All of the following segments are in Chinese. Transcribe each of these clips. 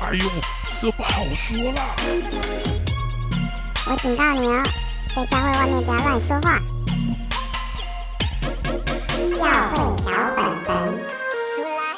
哎呦，这不好说啦！我警告你哦，在教会外面不要乱说话。教会小本本，出来！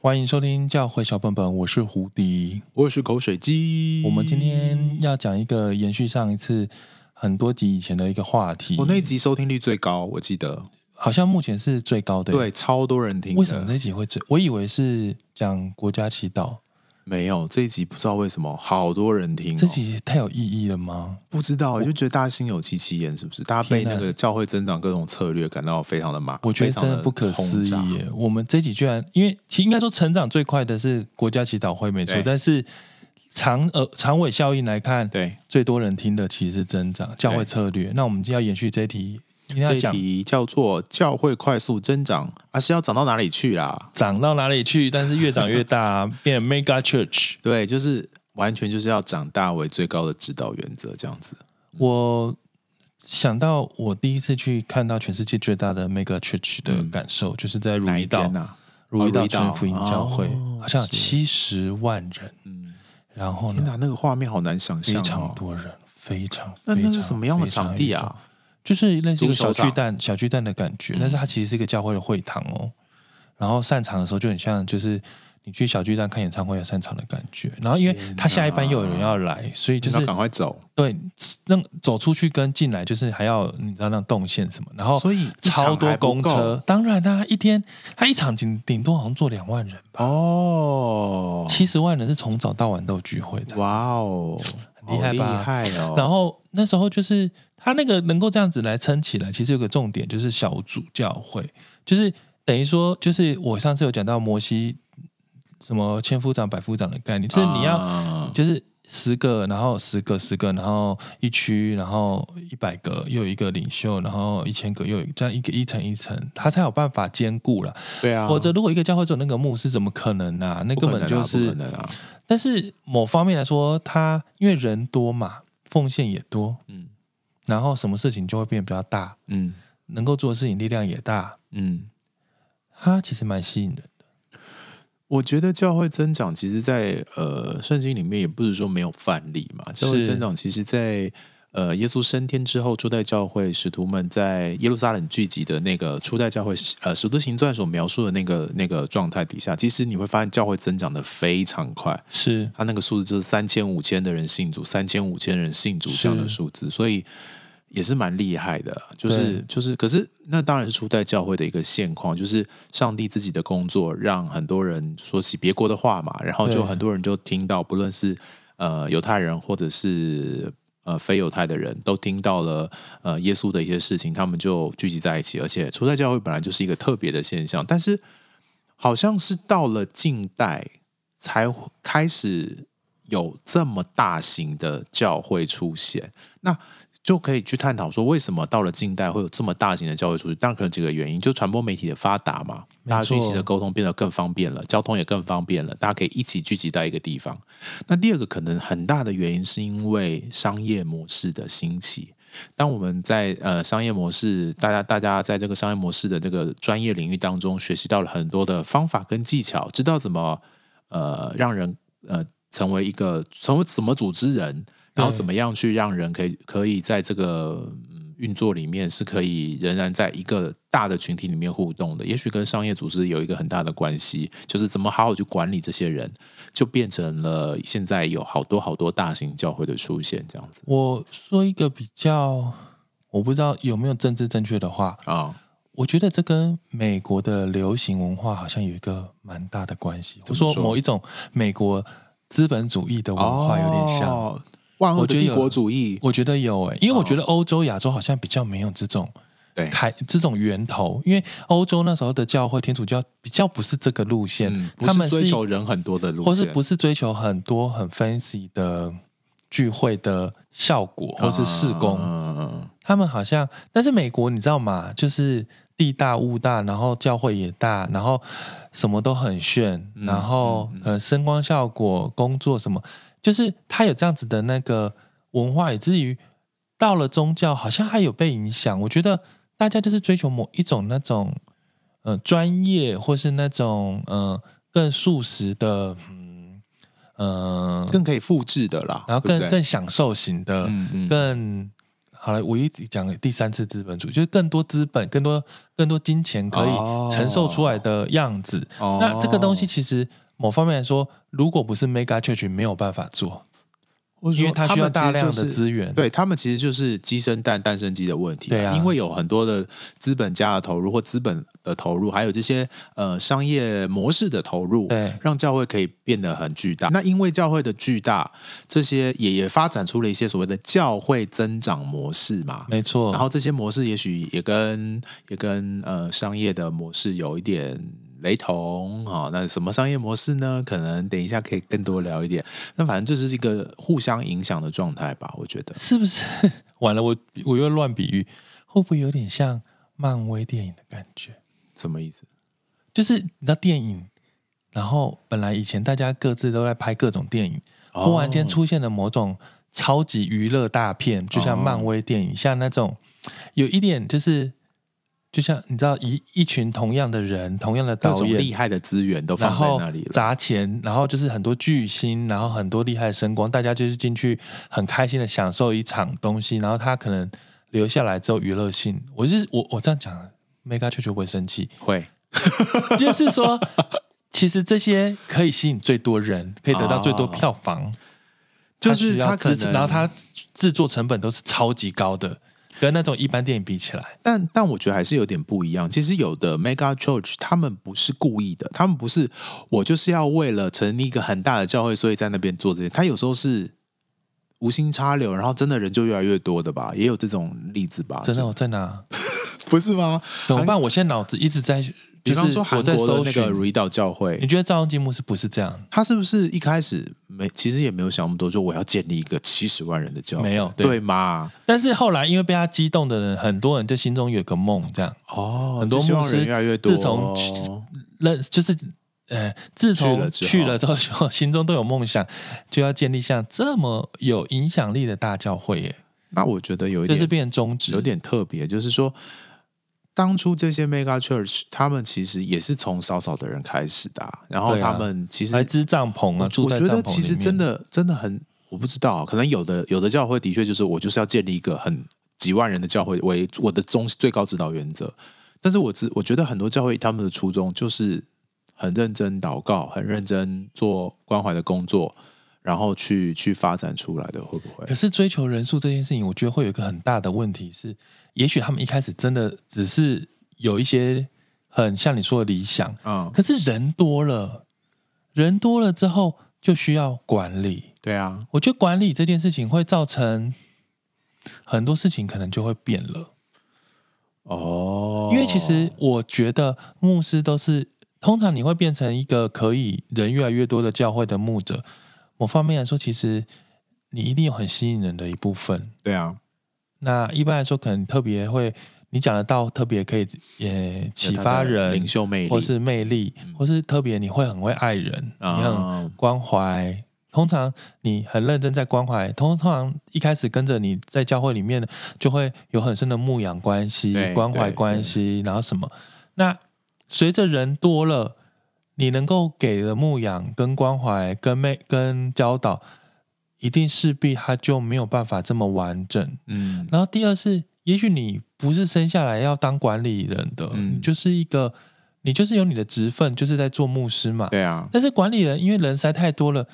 欢迎收听教会小本本，我是胡迪，我是口水鸡。我们今天要讲一个延续上一次很多集以前的一个话题。我那一集收听率最高，我记得。好像目前是最高的，对，超多人听。为什么这一集会最？我以为是讲国家祈祷，没有这一集不知道为什么好多人听、哦。这集太有意义了吗？不知道，就觉得大家心有戚戚焉，是不是？大家被那个教会增长各种策略感到非常的麻，我觉得真的不可思议耶。我们这集居然，因为其实应该说成长最快的是国家祈祷会没错，但是长呃长尾效应来看，对最多人听的其实是增长教会策略。那我们就要延续这一题。这一题叫做教会快速增长，而、啊、是要涨到哪里去啦？涨到哪里去？但是越长越大、啊，变 mega church。对，就是完全就是要长大为最高的指导原则，这样子。我想到我第一次去看到全世界最大的 mega church 的感受，嗯、就是在如意岛呐，如意岛真福音教会，哦、好像有七十万人。嗯，然后呢？天哪，那个画面好难想象、哦，非常多人，非常，那那是什么样的场地啊？就是类似一个小巨蛋、小巨蛋的感觉，但是它其实是一个教会的会堂哦。然后散场的时候就很像，就是你去小巨蛋看演唱会要散场的感觉。然后因为他下一班又有人要来，所以就是赶快走。对，那走出去跟进来就是还要你知道那动线什么。然后所以超多公车，当然啦，一天他一场顶顶多好像坐两万人吧。哦，七十万人是从早到晚都有聚会的。哇哦，厉害吧？厉害哦。然后那时候就是。他那个能够这样子来撑起来，其实有个重点就是小组教会，就是等于说，就是我上次有讲到摩西什么千夫长、百夫长的概念，就是你要就是十个，然后十个、十个，然后一区，然后一百个又有一个领袖，然后一千个又有这样一个一层一层，他才有办法兼顾了。对啊，否则如果一个教会只有那个牧师，怎么可能啊？那根本就是，但是某方面来说，他因为人多嘛，奉献也多，嗯。然后什么事情就会变得比较大，嗯，能够做的事情力量也大，嗯，它其实蛮吸引人的。我觉得教会增长，其实在，在呃圣经里面也不是说没有范例嘛。教会增长，其实在呃耶稣升天之后，初代教会使徒们在耶路撒冷聚集的那个初代教会，呃，使徒行传所描述的那个那个状态底下，其实你会发现教会增长的非常快，是。他那个数字就是三千五千的人信主，三千五千人信主这样的数字，所以。也是蛮厉害的，就是就是，可是那当然是初代教会的一个现况，就是上帝自己的工作，让很多人说起别国的话嘛，然后就很多人就听到，不论是呃犹太人或者是呃非犹太的人都听到了呃耶稣的一些事情，他们就聚集在一起，而且初代教会本来就是一个特别的现象，但是好像是到了近代才开始有这么大型的教会出现，那。就可以去探讨说，为什么到了近代会有这么大型的教会出现？当然可能几个原因，就传播媒体的发达嘛，大家讯息的沟通变得更方便了，交通也更方便了，大家可以一起聚集在一个地方。那第二个可能很大的原因，是因为商业模式的兴起。当我们在呃商业模式，大家大家在这个商业模式的这个专业领域当中，学习到了很多的方法跟技巧，知道怎么呃让人呃成为一个成为怎么组织人。然后怎么样去让人可以可以在这个运作里面是可以仍然在一个大的群体里面互动的？也许跟商业组织有一个很大的关系，就是怎么好好去管理这些人，就变成了现在有好多好多大型教会的出现这样子。我说一个比较，我不知道有没有政治正确的话啊？哦，我觉得这跟美国的流行文化好像有一个蛮大的关系。我说某一种美国资本主义的文化有点像。哦万恶的帝国主义，我觉得有诶、欸，因为我觉得欧洲、亚洲好像比较没有这种对。开这种源头，因为欧洲那时候的教会天主教比较不是这个路线，嗯、他们追求人很多的路线，或是不是追求很多很 fancy 的聚会的效果，或是事工，嗯、他们好像，但是美国你知道吗？就是地大物大，然后教会也大，然后什么都很炫，然后可能声光效果、工作什么。就是他有这样子的那个文化，以至于到了宗教，好像还有被影响。我觉得大家就是追求某一种那种呃专业，或是那种呃更素食的，嗯更可以复制的啦，然后更更享受型的，嗯嗯更好了。我一直讲第三次资本主义，就是更多资本、更多更多金钱可以承受出来的样子。哦、那这个东西其实某方面来说，如果不是 Mega Church，没有办法做。因为它需要大量的资源，对他们其实就是鸡生蛋，蛋生鸡的问题。对啊，因为有很多的资本家的投入或资本的投入，还有这些呃商业模式的投入，对，让教会可以变得很巨大。那因为教会的巨大，这些也也发展出了一些所谓的教会增长模式嘛，没错。然后这些模式也许也跟也跟呃商业的模式有一点。雷同啊，那什么商业模式呢？可能等一下可以更多聊一点。那反正这是一个互相影响的状态吧，我觉得是不是？完了，我我又乱比喻，会不会有点像漫威电影的感觉？什么意思？就是你知道电影，然后本来以前大家各自都在拍各种电影，哦、忽然间出现了某种超级娱乐大片，就像漫威电影，哦、像那种有一点就是。就像你知道，一一群同样的人，同样的导演，厉害的资源都放在那里了，砸钱，然后就是很多巨星，然后很多厉害的声光，大家就是进去很开心的享受一场东西，然后他可能留下来之后娱乐性，我是我我这样讲，Mega 不会生气？会，就是说，其实这些可以吸引最多人，可以得到最多票房，哦、就是他可能，然后他制作成本都是超级高的。跟那种一般电影比起来，但但我觉得还是有点不一样。其实有的 Mega Church 他们不是故意的，他们不是我就是要为了成立一个很大的教会，所以在那边做这些。他有时候是无心插柳，然后真的人就越来越多的吧，也有这种例子吧。真的我在哪？不是吗？怎么办？我现在脑子一直在。比方说，韩国的那个儒道教会，你觉得赵永金牧师不是这样？他是不是一开始没，其实也没有想那么多，说我要建立一个七十万人的教会，没有对，对吗？但是后来因为被他激动的人，很多人就心中有个梦，这样哦，很多牧师越来越多。自从认就是呃，自从去了之后，心中都有梦想，就要建立像这么有影响力的大教会耶。那我觉得有一点，这是变宗旨，有点特别，就是说。当初这些 Mega Church，他们其实也是从少少的人开始的，啊，然后他们其实还支帐篷啊，我觉得其实真的真的很，我不知道，可能有的有的教会的确就是我就是要建立一个很几万人的教会为我的中最高指导原则，但是我知我觉得很多教会他们的初衷就是很认真祷告，很认真做关怀的工作，然后去去发展出来的，会不会？可是追求人数这件事情，我觉得会有一个很大的问题是。也许他们一开始真的只是有一些很像你说的理想，嗯，可是人多了，人多了之后就需要管理，对啊，我觉得管理这件事情会造成很多事情可能就会变了，哦，因为其实我觉得牧师都是通常你会变成一个可以人越来越多的教会的牧者，某方面来说，其实你一定有很吸引人的一部分，对啊。那一般来说，可能特别会你讲得到，特别可以也启发人，领袖魅力，或是魅力，嗯、或是特别你会很会爱人，嗯、你很关怀。通常你很认真在关怀，通通常一开始跟着你在教会里面，就会有很深的牧养关系、关怀关系，然后什么。那随着人多了，你能够给的牧养、跟关怀、跟魅、跟教导。一定势必他就没有办法这么完整，嗯。然后第二是，也许你不是生下来要当管理人的，嗯，你就是一个，你就是有你的职分，就是在做牧师嘛，对啊。但是管理人因为人实在太多了，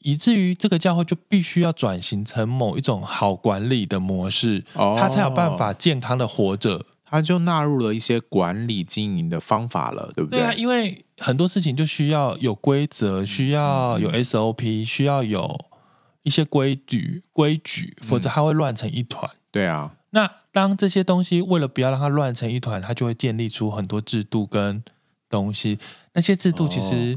以至于这个教会就必须要转型成某一种好管理的模式，哦，他才有办法健康的活着。他就纳入了一些管理经营的方法了，对不对？对啊，因为很多事情就需要有规则，需要有 SOP，需要有。一些规矩规矩，否则它会乱成一团，嗯。对啊，那当这些东西为了不要让它乱成一团，它就会建立出很多制度跟东西。那些制度其实，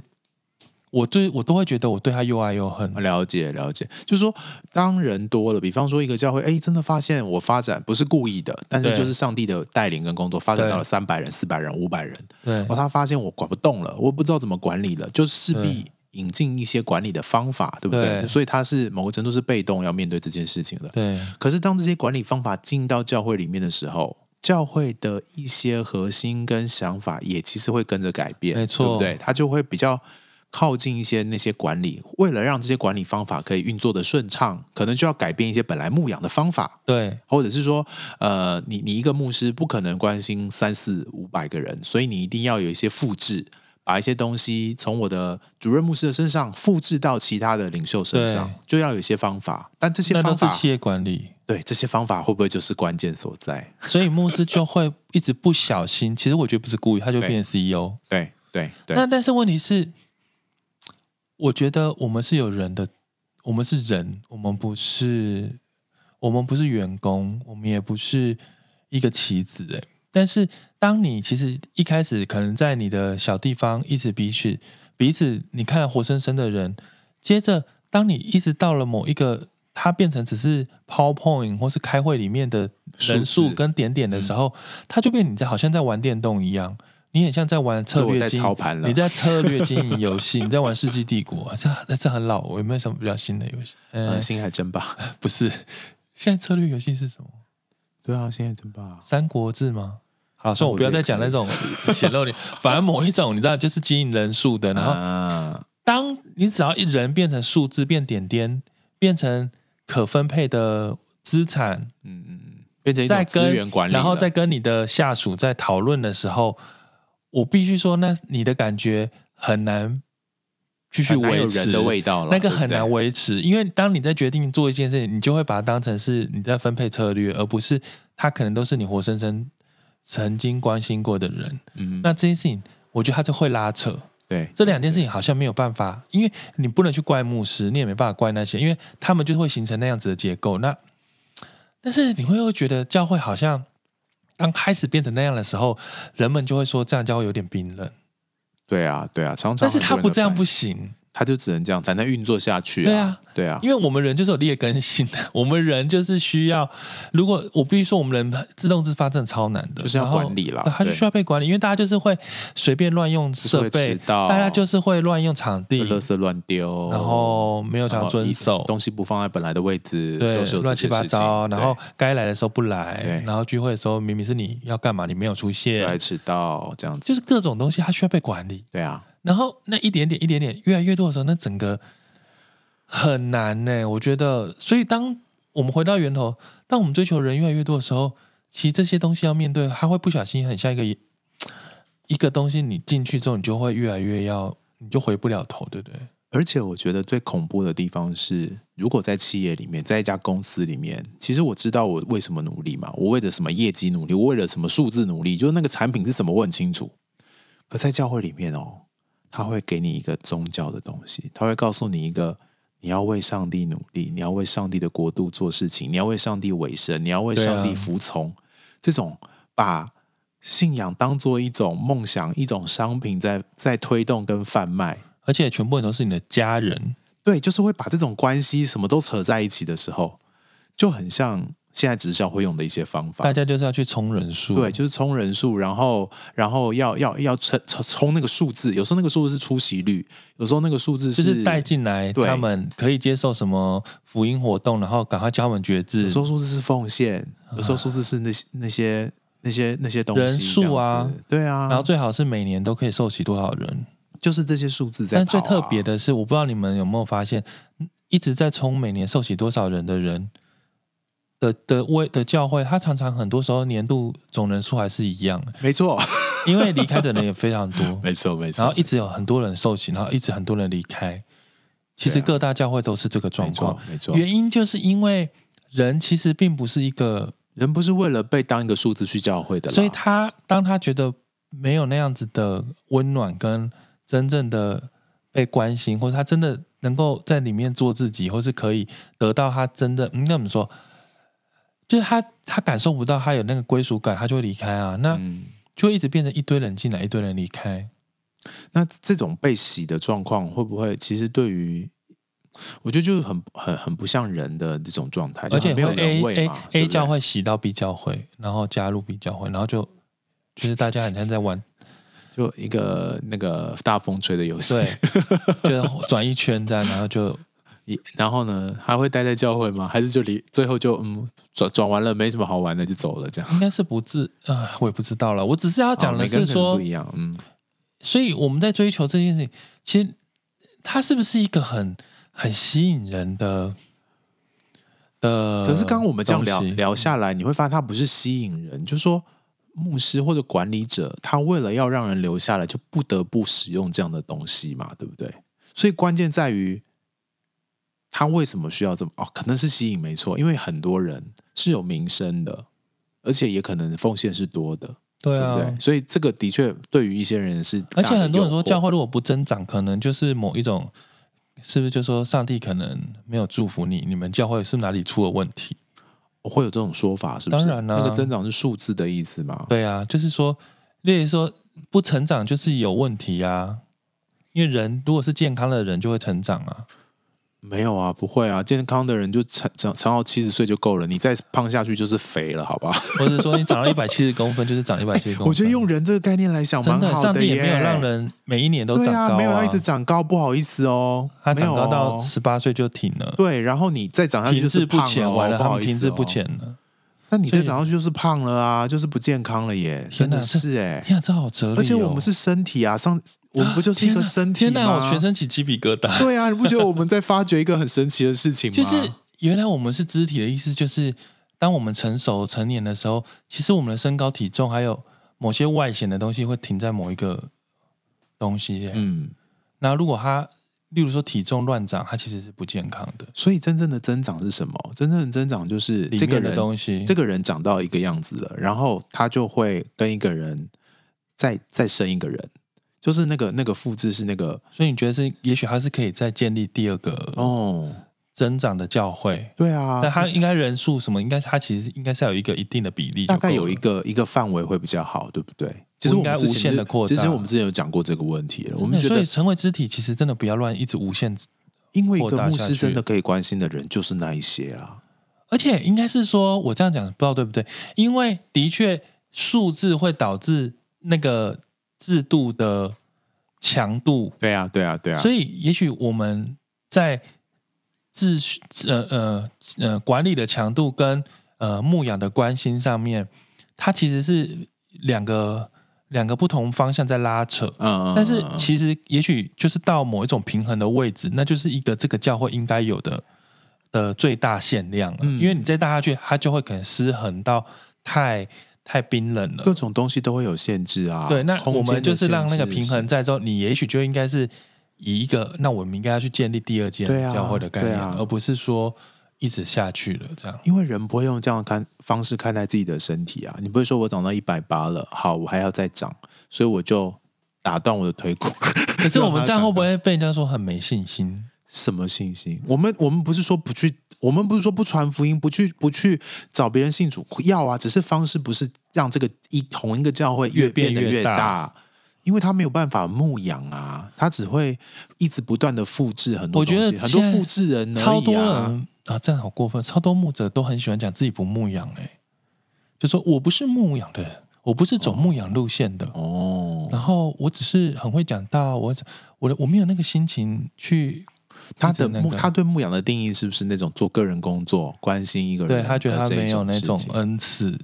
我对我都会觉得我对他又爱又恨。了解了解，就是说，当人多了，比方说一个教会，哎，真的发现我发展不是故意的，但是就是上帝的带领跟工作，发展到了三百人、四百人、五百人，对，然后他发现我管不动了，我不知道怎么管理了，就势必。引进一些管理的方法，对不对？对，所以他是某个程度是被动要面对这件事情的。对。可是当这些管理方法进到教会里面的时候，教会的一些核心跟想法也其实会跟着改变，没错，对不对？他就会比较靠近一些那些管理，为了让这些管理方法可以运作的顺畅，可能就要改变一些本来牧养的方法，对，或者是说，呃，你你一个牧师不可能关心三四五百个人，所以你一定要有一些复制。把一些东西从我的主任牧师的身上复制到其他的领袖身上，就要有一些方法。但这些方法，是企业管理。对，这些方法会不会就是关键所在？所以牧师就会一直不小心，其实我觉得不是故意，他就变成 CEO。对对对。那但是问题是，我觉得我们是有人的，我们是人，我们不是，我们不是员工，我们也不是一个棋子，哎。但是，当你其实一开始可能在你的小地方一直彼此彼此，你看了活生生的人，接着当你一直到了某一个，它变成只是 PowerPoint 或是开会里面的人数跟点点的时候，它就变你在好像在玩电动一样，你很像在玩策略经营，你在策略经营游戏，你在玩世纪帝国，这这很老，我有没有什么比较新的游戏？嗯，星海争霸不是，现在策略游戏是什么？对啊，现在争霸《三国志》吗？好，所以我不要再讲那种显露脸，反而某一种你知道，就是经营人数的。然后，当你只要一人变成数字，变点点，变成可分配的资产，嗯嗯，变成一种资源管理，然后再跟你的下属在讨论的时候，我必须说，那你的感觉很难继续维持人的味道了，那个很难维持，因为当你在决定做一件事情，你就会把它当成是你在分配策略，而不是他可能都是你活生生曾经关心过的人。嗯，那这件事情，我觉得他就会拉扯。对，这两件事情好像没有办法，因为你不能去怪牧师，你也没办法怪那些，因为他们就会形成那样子的结构。那但是你会不会觉得教会好像刚开始变成那样的时候，人们就会说这样教会有点冰冷。对啊，对啊，常常。但是他不这样不行。他就只能这样才能运作下去啊！对啊，对啊，因为我们人就是有劣根性的，我们人就是需要。如果我必须说，我们人自动自发真的超难的，就是要管理了。他就需要被管理，因为大家就是会随便乱用设备，大家就是会乱用场地，垃圾乱丢，然后没有讲遵守，东西不放在本来的位置，对，乱七八糟。然后该来的时候不来，然后聚会的时候明明是你要干嘛，你没有出现，来迟到这样子，就是各种东西，它需要被管理。对啊。然后那一点点一点点越来越多的时候，那整个很难呢。我觉得，所以当我们回到源头，当我们追求人越来越多的时候，其实这些东西要面对，它会不小心很像一个一个东西，你进去之后，你就会越来越要，你就回不了头，对不对？而且我觉得最恐怖的地方是，如果在企业里面，在一家公司里面，其实我知道我为什么努力嘛，我为了什么业绩努力，我为了什么数字努力，就是那个产品是什么，我很清楚。可在教会里面哦。他会给你一个宗教的东西，他会告诉你一个你要为上帝努力，你要为上帝的国度做事情，你要为上帝委身，你要为上帝服从。啊、这种把信仰当做一种梦想、一种商品在在推动跟贩卖，而且全部人都是你的家人，对，就是会把这种关系什么都扯在一起的时候，就很像。现在直销会用的一些方法，大家就是要去冲人数，对，就是冲人数，然后然后要要要冲冲那个数字，有时候那个数字是出席率，有时候那个数字是就是带进来，他们可以接受什么福音活动，然后赶快教他们觉知。有时候数字是奉献，有时候数字是那些那些那些那些东西，人数啊，对啊，然后最好是每年都可以受洗多少人，就是这些数字在、啊。但最特别的是，我不知道你们有没有发现，一直在冲每年受洗多少人的人。的的为的教会，他常常很多时候年度总人数还是一样的，没错，因为离开的人也非常多，没错没错，然后一直有很多人受洗，然后一直很多人离开，其实各大教会都是这个状况，没错，原因就是因为人其实并不是一个人，不是为了被当一个数字去教会的，所以他当他觉得没有那样子的温暖跟真正的被关心，或者他真的能够在里面做自己，或是可以得到他真的，嗯，那怎么说？就是他，他感受不到他有那个归属感，他就会离开啊。那就会一直变成一堆人进来，一堆人离开。那这种被洗的状况，会不会其实对于我觉得就是很很很不像人的这种状态，而且没有人味 A A A 教会洗到 B 教会，然后加入 B 教会，然后就就是大家好像在玩，就一个那个大风吹的游戏，对，就转一圈这样，然后就。然后呢，还会待在教会吗？还是就离最后就嗯转转完了，没什么好玩的就走了这样？应该是不至啊，我也不知道了。我只是要讲的是说不一样，嗯。所以我们在追求这件事情，其实它是不是一个很很吸引人的的？可是刚刚我们这样聊聊下来，你会发现它不是吸引人，就是说牧师或者管理者，他为了要让人留下来，就不得不使用这样的东西嘛，对不对？所以关键在于。他为什么需要这么？哦，可能是吸引没错，因为很多人是有名声的，而且也可能奉献是多的，对啊，对对？所以这个的确对于一些人是，而且很多人说教会如果不增长，可能就是某一种，是不是就说上帝可能没有祝福你？你们教会是哪里出了问题？会有这种说法是不是？当然了，那个增长是数字的意思嘛？对啊，就是说，例如说不成长就是有问题啊，因为人如果是健康的人就会成长啊。没有啊，不会啊，健康的人就长长长到七十岁就够了，你再胖下去就是肥了，好吧？或者说你长到 一百七十公分就是长一百七十公分。我觉得用人这个概念来想蛮好的耶，上帝也没有让人每一年都长高啊，啊没有要一直长高，不好意思哦，他长高到十八岁就停了。对，然后你再长下去就是胖了，停滞不前，完了，他们停滞不前了。那你再长上去就是胖了啊，就是不健康了耶！真的是哎，天啊，这好哲理哦！而且我们是身体啊，上我们不就是一个身体吗？天哪，我全身起鸡皮疙瘩。对啊，你不觉得我们在 发掘一个很神奇的事情吗？就是原来我们是肢体的意思，就是当我们成熟成年的时候，其实我们的身高体重还有某些外显的东西会停在某一个东西。嗯，那如果它。例如说体重乱长，它其实是不健康的。所以真正的增长是什么？真正的增长就是这个人东西，这个人长到一个样子了，然后他就会跟一个人再再生一个人，就是那个那个复制是那个。所以你觉得是？也许他是可以再建立第二个哦增长的教会。对啊，那他应该人数什么？应该他其实应该是要有一个一定的比例，大概有一个一个范围会比较好，对不对？其实我们无限的扩大。其实我们之前有讲过这个问题了。我们觉得，所以成为肢体，其实真的不要乱一直无限。因为一个牧师真的可以关心的人就是那一些啊。而且应该是说，我这样讲不知道对不对？因为的确数字会导致那个制度的强度。对啊，对啊，对啊。所以也许我们在秩序呃呃呃管理的强度跟呃牧养的关心上面，它其实是。两个两个不同方向在拉扯，嗯，但是其实也许就是到某一种平衡的位置，那就是一个这个教会应该有的的最大限量了。嗯，因为你再大下去，它就会可能失衡到太太冰冷了，各种东西都会有限制啊。对，那我们就是让那个平衡在之后，你也许就应该是以一个，那我们应该要去建立第二间教会的概念，而不是说。一直下去了，这样，因为人不会用这样看方式看待自己的身体啊。你不会说我长到一百八了，好，我还要再长，所以我就打断我的腿骨。可是我们这样会不会被人家说很没信心？什么信心？我们我们不是说不去，我们不是说不传福音，不去不去找别人信主，要啊，只是方式不是让这个一同一个教会越变得越大，越，因为他没有办法牧养啊，他只会一直不断的复制很多东西，我觉得很多复制人超多人。啊，这样好过分！超多牧者都很喜欢讲自己不牧养，哎，就说我不是牧养的人，我不是走牧养路线的哦。然后我只是很会讲道，我我我没有那个心情去。他的牧，他对牧养的定义是不是那种做个人工作，关心一个人？对，他觉得他没有那种恩赐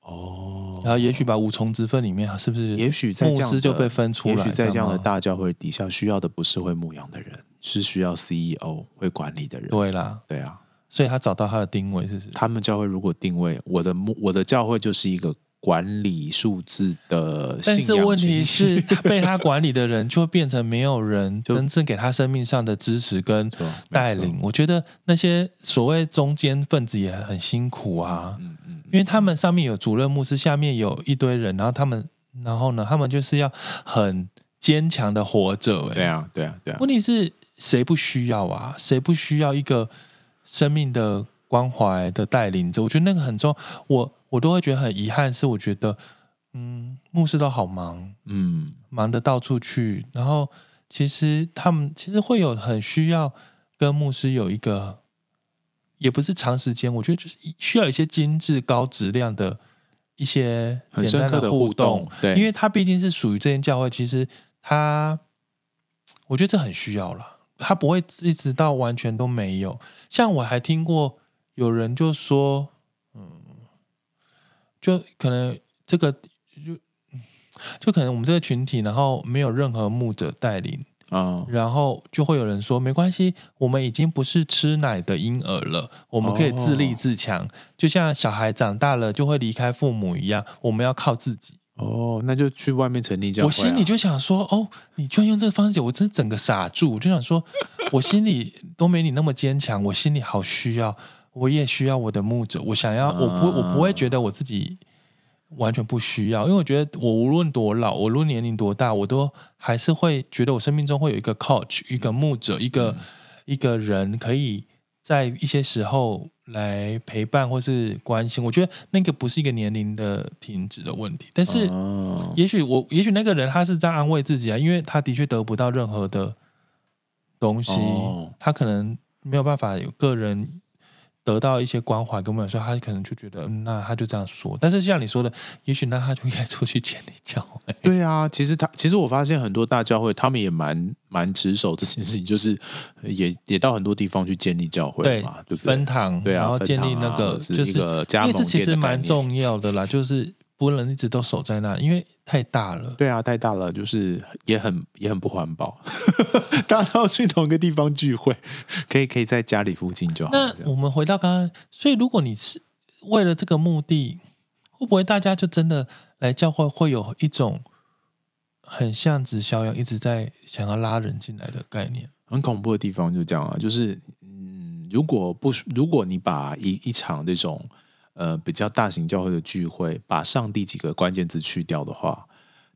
哦。然后也许把五重之分里面，是不是？也许在这样就被分出来。也许在这样的大教会底下，需要的不是会牧养的人，是需要 CEO 会管理的人。对啦，对啊。所以他找到他的定位是？他们教会如果定位我的我的教会就是一个管理数字的，但是问题是，被他管理的人就会变成没有人 真正给他生命上的支持跟带领。我觉得那些所谓中间分子也很辛苦啊，嗯嗯，因为他们上面有主任牧师，下面有一堆人，然后他们，然后呢，他们就是要很坚强的活着。哎，对啊，对啊，对啊。问题是谁不需要啊？谁不需要一个？生命的关怀的带领着，我觉得那个很重要。我我都会觉得很遗憾，是我觉得，嗯，牧师都好忙，嗯，忙得到处去。然后其实他们其实会有很需要跟牧师有一个，也不是长时间，我觉得就是需要一些精致高质量的一些很深刻的互动。互动对，因为他毕竟是属于这间教会，其实他，我觉得这很需要了。他不会一直到完全都没有。像我还听过有人就说，嗯，就可能这个就就可能我们这个群体，然后没有任何牧者带领。啊，然后就会有人说没关系，我们已经不是吃奶的婴儿了，我们可以自立自强，哦、就像小孩长大了就会离开父母一样，我们要靠自己。哦，那就去外面成立教会、啊。我心里就想说，哦，你居然用这个方式，我真整个傻住，我就想说，我心里都没你那么坚强，我心里好需要，我也需要我的牧者，我想要，我不，我不会觉得我自己。完全不需要，因为我觉得我无论多老，我无论年龄多大，我都还是会觉得我生命中会有一个 coach，一个牧者，一个、嗯、一个人可以在一些时候来陪伴或是关心。我觉得那个不是一个年龄的停止的问题，但是也许我，也许那个人他是在安慰自己啊，因为他的确得不到任何的东西，哦、他可能没有办法有个人。得到一些关怀，跟我们说，他可能就觉得，嗯，那他就这样说。但是像你说的，也许那他就应该出去建立教会。对啊，其实他，其实我发现很多大教会，他们也蛮蛮持守这件事情，就是也也到很多地方去建立教会嘛，对，对不对？分堂，对啊，然后建立那个就是一个加盟，因为这其实蛮重要的啦，就是。不能一直都守在那，因为太大了。对啊，太大了，就是也很也很不环保。大家都要去同一个地方聚会，可以可以在家里附近就好。那我们回到刚刚，所以如果你是为了这个目的，会不会大家就真的来教会，会有一种很像直销一样，一直在想要拉人进来的概念？很恐怖的地方就这样啊，就是嗯，如果不如果你把一一场这种。呃，比较大型教会的聚会，把上帝几个关键字去掉的话，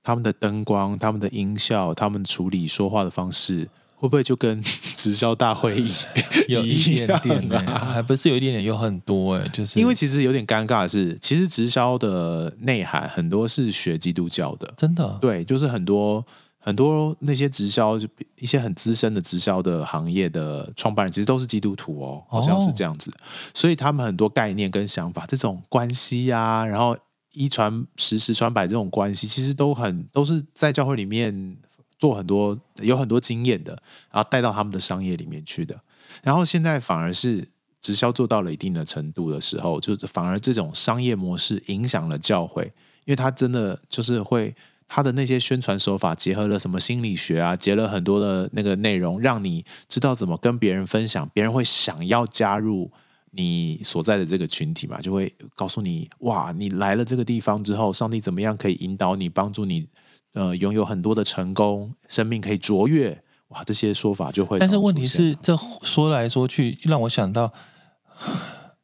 他们的灯光、他们的音效、他们处理说话的方式，会不会就跟 直销大会议 有一点点啊？还不是有一点点，有很多哎，就是因为其实有点尴尬的是，其实直销的内涵很多是学基督教的，真的，对，就是很多。很多那些直销，就一些很资深的直销的行业的创办人，其实都是基督徒哦，好像是这样子。哦、所以他们很多概念跟想法，这种关系呀、啊，然后一传十，十传百这种关系，其实都很都是在教会里面做很多有很多经验的，然后带到他们的商业里面去的。然后现在反而是直销做到了一定的程度的时候，就反而这种商业模式影响了教会，因为他真的就是会。他的那些宣传手法结合了什么心理学啊，结了很多的那个内容，让你知道怎么跟别人分享，别人会想要加入你所在的这个群体嘛，就会告诉你哇，你来了这个地方之后，上帝怎么样可以引导你，帮助你，呃，拥有很多的成功，生命可以卓越，哇，这些说法就会。但是问题是，这说来说去，让我想到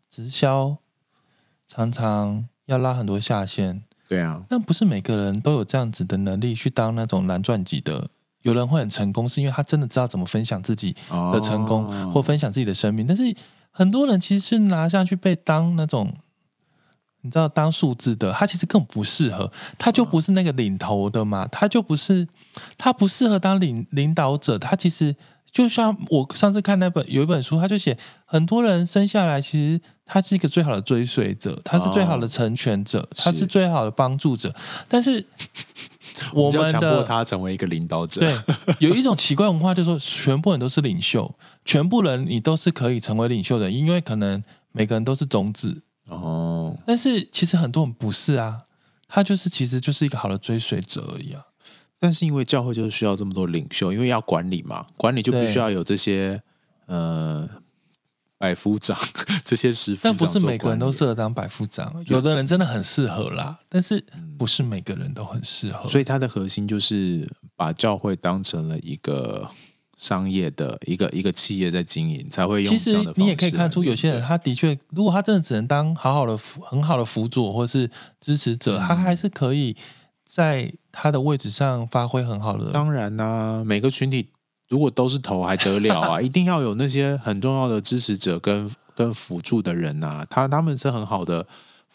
直销常常要拉很多下线。对啊，但不是每个人都有这样子的能力去当那种蓝钻级的。有人会很成功，是因为他真的知道怎么分享自己的成功，哦、或分享自己的生命。但是很多人其实是拿下去被当那种，你知道当数字的，他其实更不适合，他就不是那个领头的嘛，他就不是，他不适合当领领导者，他其实。就像我上次看那本有一本书，他就写很多人生下来，其实他是一个最好的追随者，他是最好的成全者，哦、他是最好的帮助者。但是 我们的强迫他成为一个领导者，对，有一种奇怪文化，就是说全部人都是领袖，全部人你都是可以成为领袖的，因为可能每个人都是种子哦。但是其实很多人不是啊，他就是其实就是一个好的追随者而已啊。但是因为教会就是需要这么多领袖，因为要管理嘛，管理就必须要有这些呃百夫长 这些师傅。但不是每个人都适合当百夫长，有的人真的很适合啦，但是不是每个人都很适合。所以它的核心就是把教会当成了一个商业的一个一个企业在经营，才会用这样的方式。其实你也可以看出，有些人他的确，如果他真的只能当好好的辅很好的辅佐或是支持者，他还是可以。在他的位置上发挥很好的，当然啦、啊，每个群体如果都是头还得了啊，一定要有那些很重要的支持者跟跟辅助的人啊，他他们是很好的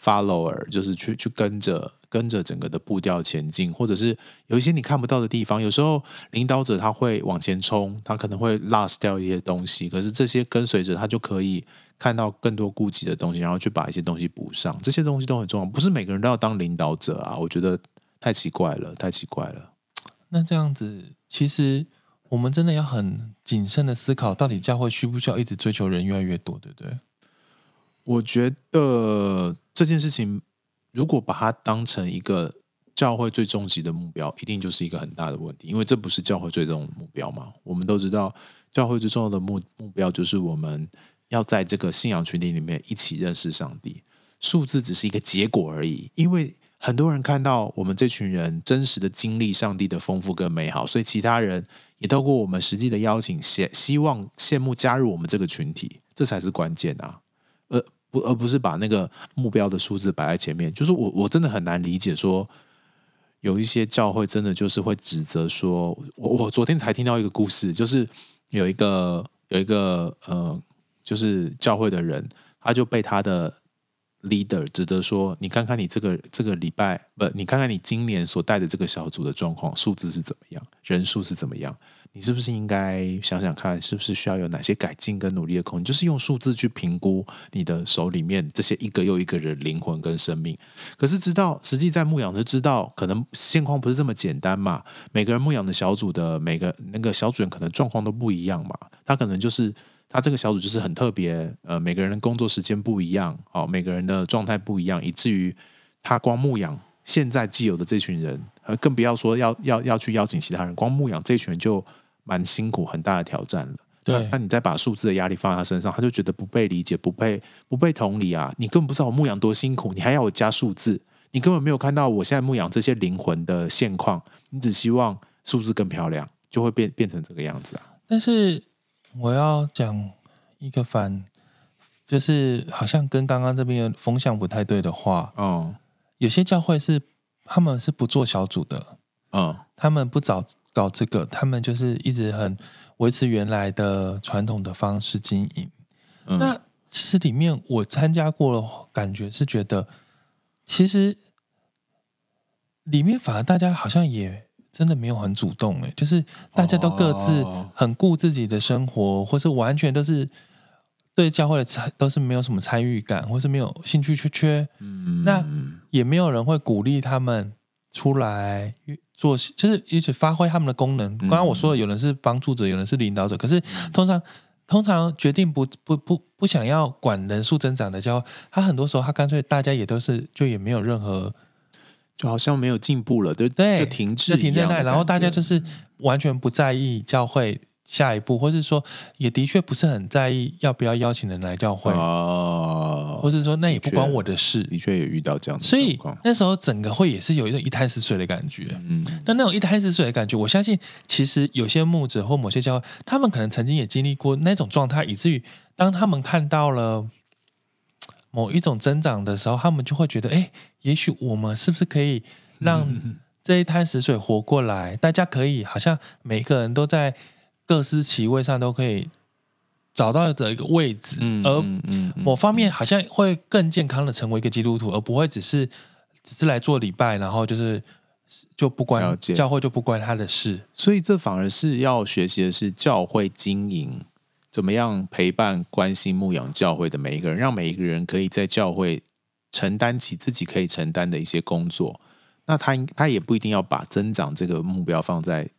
follower，就是去去跟着跟着整个的步调前进，或者是有一些你看不到的地方，有时候领导者他会往前冲，他可能会 lost 掉一些东西，可是这些跟随者他就可以看到更多顾及的东西，然后去把一些东西补上，这些东西都很重要，不是每个人都要当领导者啊，我觉得。太奇怪了，太奇怪了。那这样子，其实我我们真的要很谨慎的思考，到底教会需不需要一直追求人越来越多，对不对？我觉得这件事情，如果把它当成一个教会最终极的目标，一定就是一个很大的问题，因为这不是教会最终的目标嘛。我们都知道，教会最重要的目目标就是我们要在这个信仰群体里面一起认识上帝，数字只是一个结果而已。因为很多人看到我们这群人真实的经历上帝的丰富跟美好，所以其他人也透过我们实际的邀请，希希望羡慕加入我们这个群体，这才是关键啊。而不而不是把那个目标的数字摆在前面，就是我我真的很难理解说，有一些教会真的就是会指责说，我我昨天才听到一个故事，就是有一个有一个呃，就是教会的人，他就被他的 leader 指责说，你看看你这个这个礼拜不，你看看你今年所带的这个小组的状况，数字是怎么样，人数是怎么样。你是不是应该想想看，是不是需要有哪些改进跟努力的空间？就是用数字去评估你的手里面这些一个又一个人灵魂跟生命。可是知道实际在牧养就知道，可能现况不是这么简单嘛。每个人牧养的小组的每个那个小组员可能状况都不一样嘛。他可能就是他这个小组就是很特别，呃，每个人的工作时间不一样，哦，每个人的状态不一样，以至于他光牧养现在既有的这群人，呃，更不要说要要要去邀请其他人，光牧养这群人就。蛮辛苦，很大的挑战了。对，那你再把数字的压力放在他身上，他就觉得不被理解，不被不被同理啊！你根本不知道我牧养多辛苦，你还要我加数字，你根本没有看到我现在牧养这些灵魂的现况，你只希望数字更漂亮，就会变变成这个样子啊！但是我要讲一个反，就是好像跟刚刚这边的风向不太对的话，嗯，有些教会是他们是不做小组的，嗯，他们不找。搞这个，他们就是一直很维持原来的传统的方式经营。嗯、那其实里面我参加过了，感觉是觉得，其实里面反而大家好像也真的没有很主动诶，就是大家都各自很顾自己的生活，哦、或是完全都是对教会的参都是没有什么参与感，或是没有兴趣缺缺。嗯，那也没有人会鼓励他们出来。做就是一起发挥他们的功能。刚刚我说的，有人是帮助者，有人是领导者。可是通常通常决定不不不不想要管人数增长的教会，他很多时候他干脆大家也都是就也没有任何，就好像没有进步了，对对，就停滞，就停在那里，然后大家就是完全不在意教会。下一步，或是说，也的确不是很在意要不要邀请人来教会，哦，或是说那也不关我的事。的确也遇到这样的，所以那时候整个会也是有一种一潭死水的感觉。嗯，那那种一潭死水的感觉，我相信其实有些牧者或某些教会，他们可能曾经也经历过那种状态，以至于当他们看到了某一种增长的时候，他们就会觉得，哎，也许我们是不是可以让 这一滩死水活过来？大家可以好像每个人都在。各司其位上都可以找到的一个位置，嗯、而某方面好像会更健康的成为一个基督徒，而不会只是只是来做礼拜，然后就是就不关教会就不关他的事。所以这反而是要学习的是教会经营，怎么样陪伴、关心、牧养教会的每一个人，让每一个人可以在教会承担起自己可以承担的一些工作。那他他也不一定要把增长这个目标放在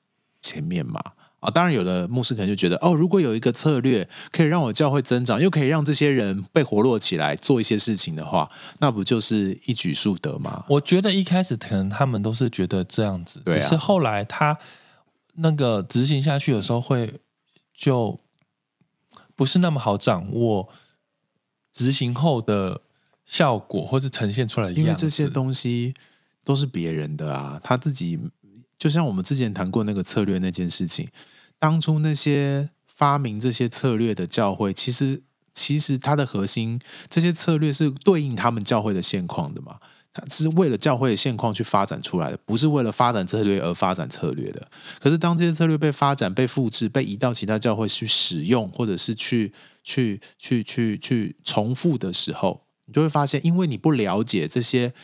前面嘛。啊，当然，有的牧师可能就觉得，哦，如果有一个策略可以让我教会增长，又可以让这些人被活络起来做一些事情的话，那不就是一举数得吗？我觉得一开始可能他们都是觉得这样子，只是后来他那个执行下去的时候，会就不是那么好掌握执行后的效果，或是呈现出来的样子。因为这些东西都是别人的啊，他自己就像我们之前谈过那个策略那件事情。当初那些发明这些策略的教会，其实其实它的核心，这些策略是对应他们教会的现况的嘛？它是为了教会的现况去发展出来的，不是为了发展策略而发展策略的。可是当这些策略被发展、被复制、被移到其他教会去使用，或者是去去去去去重复的时候，你就会发现，因为你不了解这些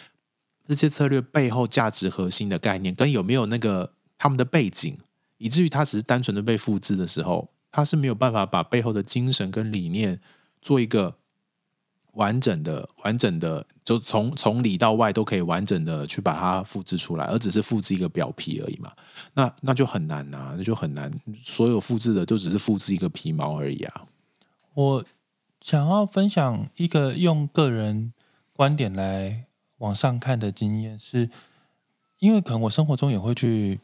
这些策略背后价值核心的概念，跟有没有那个他们的背景。以至于它只是单纯的被复制的时候，它是没有办法把背后的精神跟理念做一个完整的、完整的，就从从里到外都可以完整的去把它复制出来，而只是复制一个表皮而已嘛。那那就很难呐，那就很难。所有复制的就只是复制一个皮毛而已啊。我想要分享一个用个人观点来往上看的经验，是因为可能我生活中也会去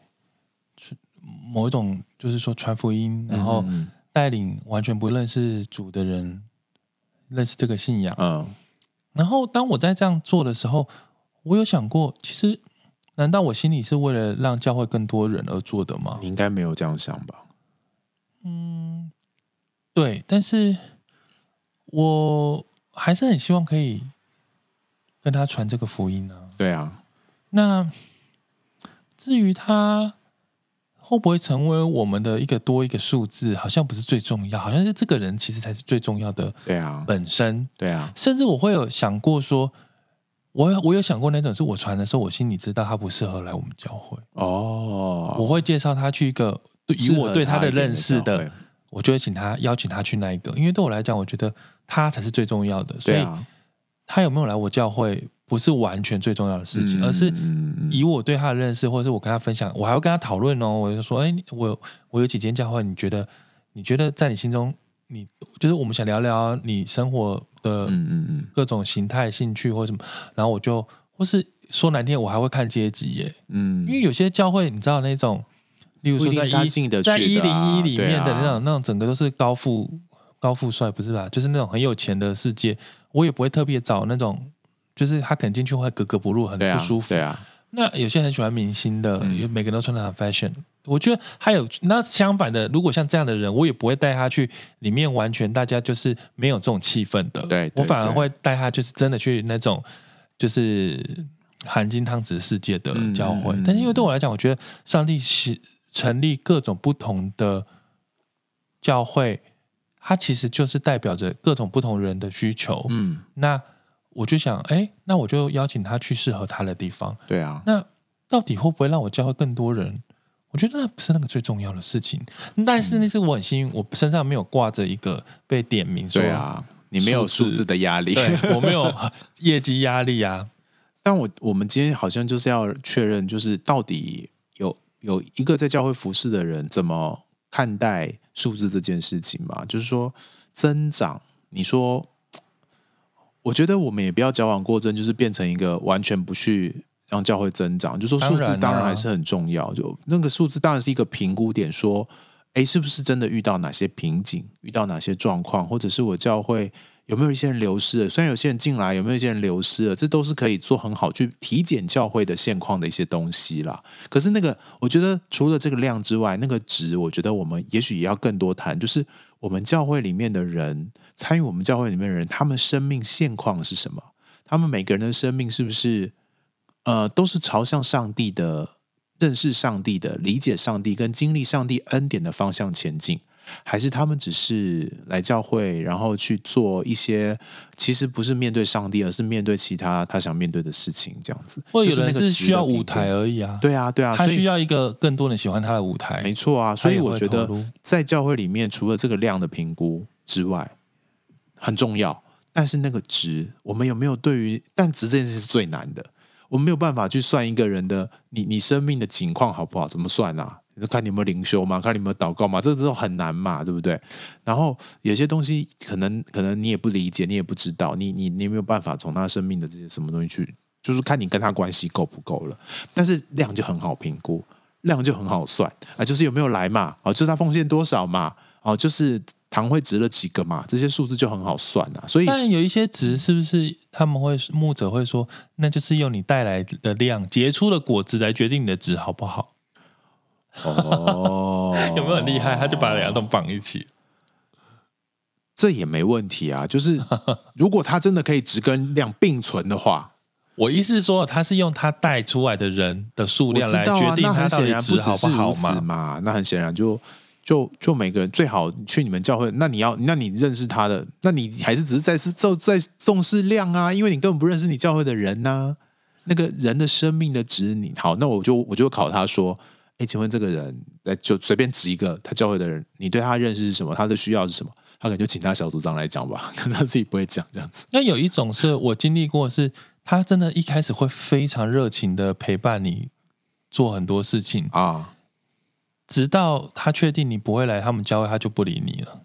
某一种，就是说传福音，然后带领完全不认识主的人。认识这个信仰，嗯，然后当我在这样做的时候，我有想过，其实难道我心里是为了让教会更多人而做的吗？你应该没有这样想吧？嗯，对，但是我还是很希望可以跟他传这个福音呢。对啊，那至于他。会不会成为我们的一个多一个数字？好像不是最重要，好像是这个人其实才是最重要的。对啊，本身对啊，甚至我会有想过说，我我有想过那种是我传的时候，我心里知道他不适合来我们教会哦，我会介绍他去一个以我对他的认识的，我就会请他邀请他去那一个，因为对我来讲，我觉得他才是最重要的。所以他有没有来我教会？不是完全最重要的事情，而是以我对他的认识，或者是我跟他分享，我还会跟他讨论哦。我就说，哎，我我有几间教会，你觉得？你觉得在你心中，你就是我们想聊聊你生活的各种形态、兴趣或什么。然后我就，或是说难听，我还会看阶级耶。嗯，因为有些教会，你知道那种，例如说在一在一零一里面的那种那种，整个都是高富高富帅，不是吧？就是那种很有钱的世界，我也不会特别找那种。就是他可能进去会格格不入，很不舒服。对啊，对啊，那有些很喜欢明星的，因为每个人都穿的很 fashion。我觉得还有那相反的，如果像这样的人，我也不会带他去里面，完全大家就是没有这种气氛的。对，对，我反而会带他，就是真的去那种就是含金汤匙世界的教会。嗯，但是因为对我来讲，我觉得上帝是成立各种不同的教会，它其实就是代表着各种不同人的需求。嗯，那。我就想，哎，那我就邀请他去适合他的地方。对啊，那到底会不会让我教会更多人？我觉得那不是那个最重要的事情。但是那是我很幸运，我身上没有挂着一个被点名说。对啊，你没有数字的压力，对，我没有 业绩压力啊。但我我们今天好像就是要确认，就是到底有有一个在教会服侍的人怎么看待数字这件事情嘛？就是说增长，你说。我觉得我们也不要矫枉过正，就是变成一个完全不去让教会增长。就说数字当然还是很重要，就那个数字当然是一个评估点，说，哎，是不是真的遇到哪些瓶颈，遇到哪些状况，或者是我教会有没有一些人流失了？虽然有些人进来，有没有一些人流失了？这都是可以做很好去体检教会的现况的一些东西啦。可是那个，我觉得除了这个量之外，那个值，我觉得我们也许也要更多谈，就是。我们教会里面的人，参与我们教会里面的人，他们生命现况是什么？他们每个人的生命是不是，呃，都是朝向上帝的、认识上帝的、理解上帝跟经历上帝恩典的方向前进？还是他们只是来教会，然后去做一些其实不是面对上帝，而是面对其他他想面对的事情，这样子。或者有人是需要舞台而已啊。对啊，对啊，他需要一个更多人喜欢他的舞台。没错啊，所以我觉得在教会里面，除了这个量的评估之外，很重要。但是那个值，我们有没有对于？但值这件事是最难的，我们没有办法去算一个人的你你生命的景况好不好？怎么算啊？看你有没有灵修嘛，看你有没有祷告嘛，这都很难嘛，对不对？然后有些东西可能可能你也不理解，你也不知道，你你你没有办法从他生命的这些什么东西去，就是看你跟他关系够不够了。但是量就很好评估，量就很好算啊，就是有没有来嘛，哦，就是他奉献多少嘛，哦，就是堂会值了几个嘛，这些数字就很好算啊。所以，但有一些值是不是他们会牧者会说，那就是用你带来的量结出的果子来决定你的值好不好？哦，有没有很厉害？他就把两个都绑一起，这也没问题啊。就是如果他真的可以只跟量并存的话，我意思是说，他是用他带出来的人的数量来决定他到底值好不好嘛？嘛，那很显然就就就每个人最好去你们教会，那你要那你认识他的，那你还是只是在是重在重视量啊，因为你根本不认识你教会的人呐、啊，那个人的生命的值，你好，那我就我就考他说。哎，请问这个人，来就随便指一个他教会的人，你对他认识是什么？他的需要是什么？他可能就请他小组长来讲吧，可 能他自己不会讲这样子。那有一种是我经历过，是他真的一开始会非常热情的陪伴你做很多事情啊，直到他确定你不会来他们教会，他就不理你了。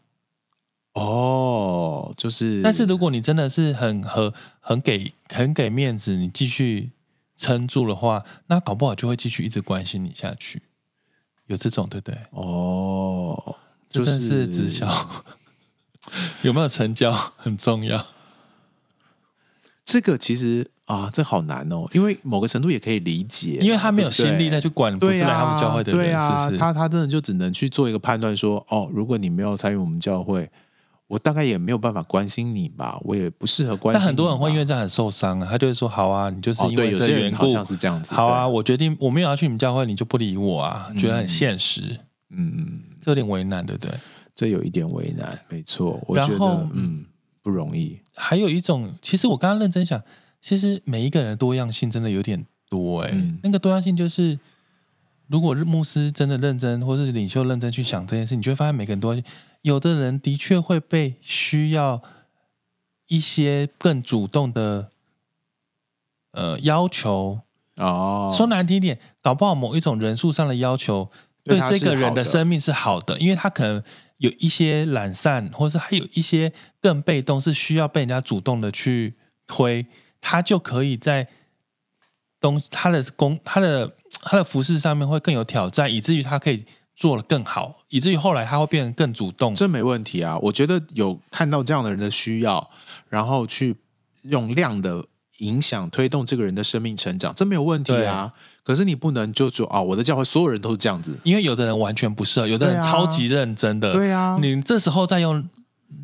哦，就是，但是如果你真的是很和很给很给面子，你继续撑住的话，那搞不好就会继续一直关心你下去。有这种对不对？哦，就是、是直销。有没有成交 很重要。这个其实啊，这好难哦，因为某个程度也可以理解，因为他没有心力再去管不是来他们教会的人，对啊，是是他他真的就只能去做一个判断，说哦，如果你没有参与我们教会，我大概也没有办法关心你吧，我也不适合关心。但很多人会因为这样很受伤啊，他就会说好啊，你就是因为这个缘故，好像是这样子。好啊，我决定我没有要去你们教会，你就不理我啊，觉得很现实，嗯嗯，这有点为难，对不对？这有一点为难，没错。我觉得嗯，不容易。还有一种，其实我刚刚认真想，其实每一个人的多样性真的有点多哎、欸。嗯、那个多样性就是，如果牧师真的认真，或是领袖认真去想这件事，你就会发现每个人多样性。有的人的确会被需要一些更主动的呃要求哦。说难听点，搞不好某一种人数上的要求对这个人的生命是好的，因为他可能。有一些懒散，或是还有一些更被动，是需要被人家主动的去推，他就可以在东他的工他的他的服饰上面会更有挑战，以至于他可以做了更好，以至于后来他会变得更主动。这没问题啊，我觉得有看到这样的人的需要，然后去用量的影响推动这个人的生命成长，这没有问题啊。可是你不能就说啊，我的教会所有人都是这样子，因为有的人完全不适合，有的人超级认真的，对啊，你这时候再用